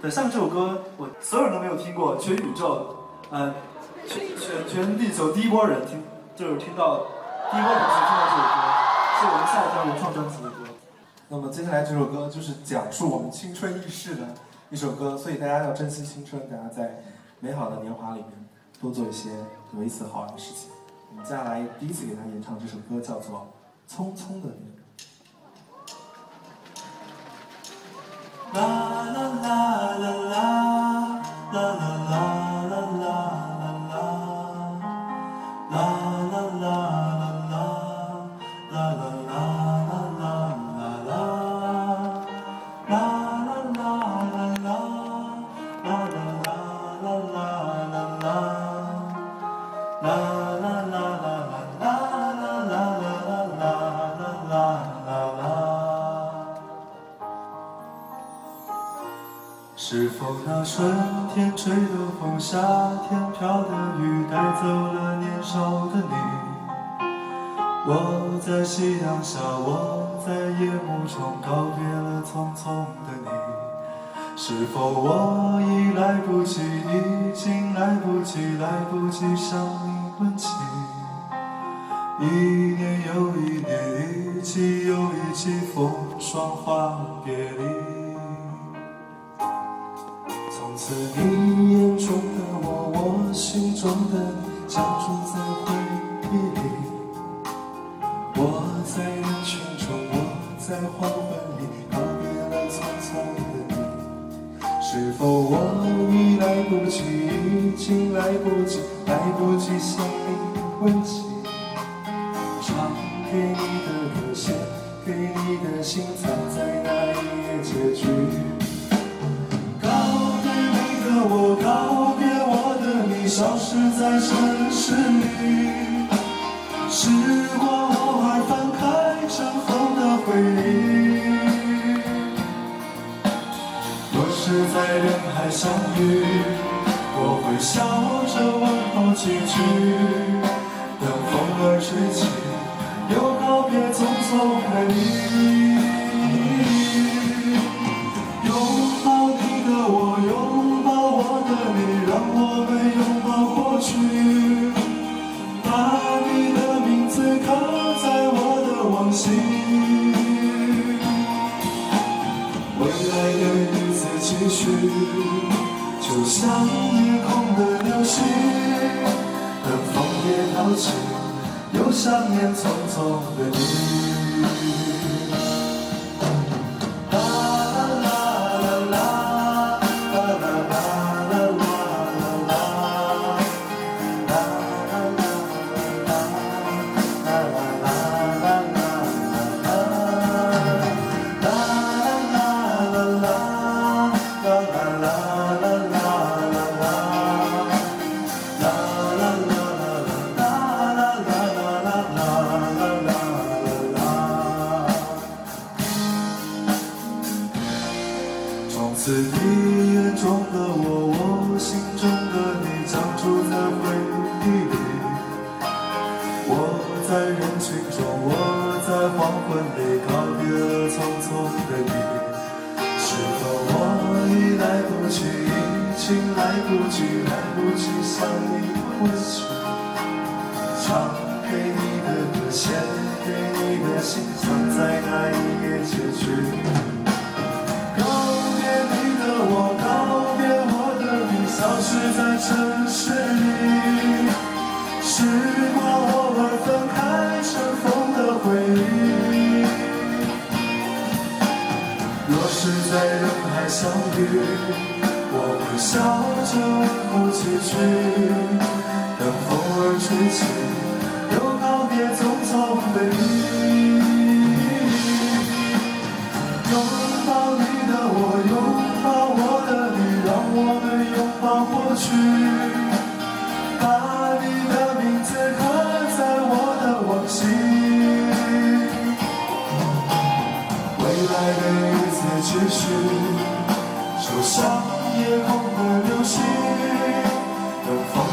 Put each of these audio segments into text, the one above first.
对，像这首歌，我所有人都没有听过，全宇宙，呃，全全全地球第一波人听，就是听到第一波粉丝听到这首歌，是我们下一张原创专辑的歌。那么接下来这首歌就是讲述我们青春易逝的一首歌，所以大家要珍惜青春，大家在美好的年华里面多做一些有意思好玩的事情。我们接下来第一次给大家演唱这首歌叫做《匆匆的你》。啦啦啦啦是否那春天吹的风，夏天飘的雨，带走了年少的你？我在夕阳下，我在夜幕中告别了匆匆的你。是否我已来不及，已经来不及，来不及向你问起？一年又一年，一季又一季，风霜花别离。从此你眼中的我，我心中的你，相住在回忆是否我已来不及，已经来不及，来不及向你问起？唱给你的歌，写给你的信，藏在那一页结局。告别你的我，告别我的你，消失在城市里。时光偶尔翻开尘封的回忆。在人海相遇，我会笑着问候几句。等风儿吹起，又告别匆匆的你。想起，又想念匆匆的你。从此你眼中的我，我心中的你，长住在回忆里。我在人群中，我在黄昏里，告别了匆匆的你。是否我已来不及，已经来不及，来不及向你问起？唱城市里。时光偶尔翻开尘封的回忆。若是在人海相遇，我会笑着问候几句。等风儿吹起，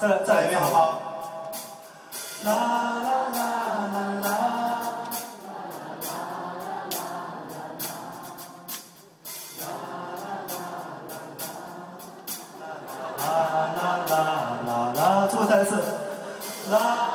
再来再来一遍好不好？啦啦啦啦啦。啦啦啦啦啦，最后再来一次，啦。啦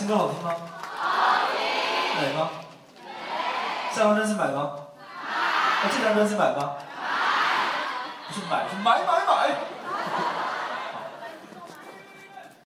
新歌好听吗？好听。美吗？下张专辑买吗？那这张专辑买吗？不是买，是买买买。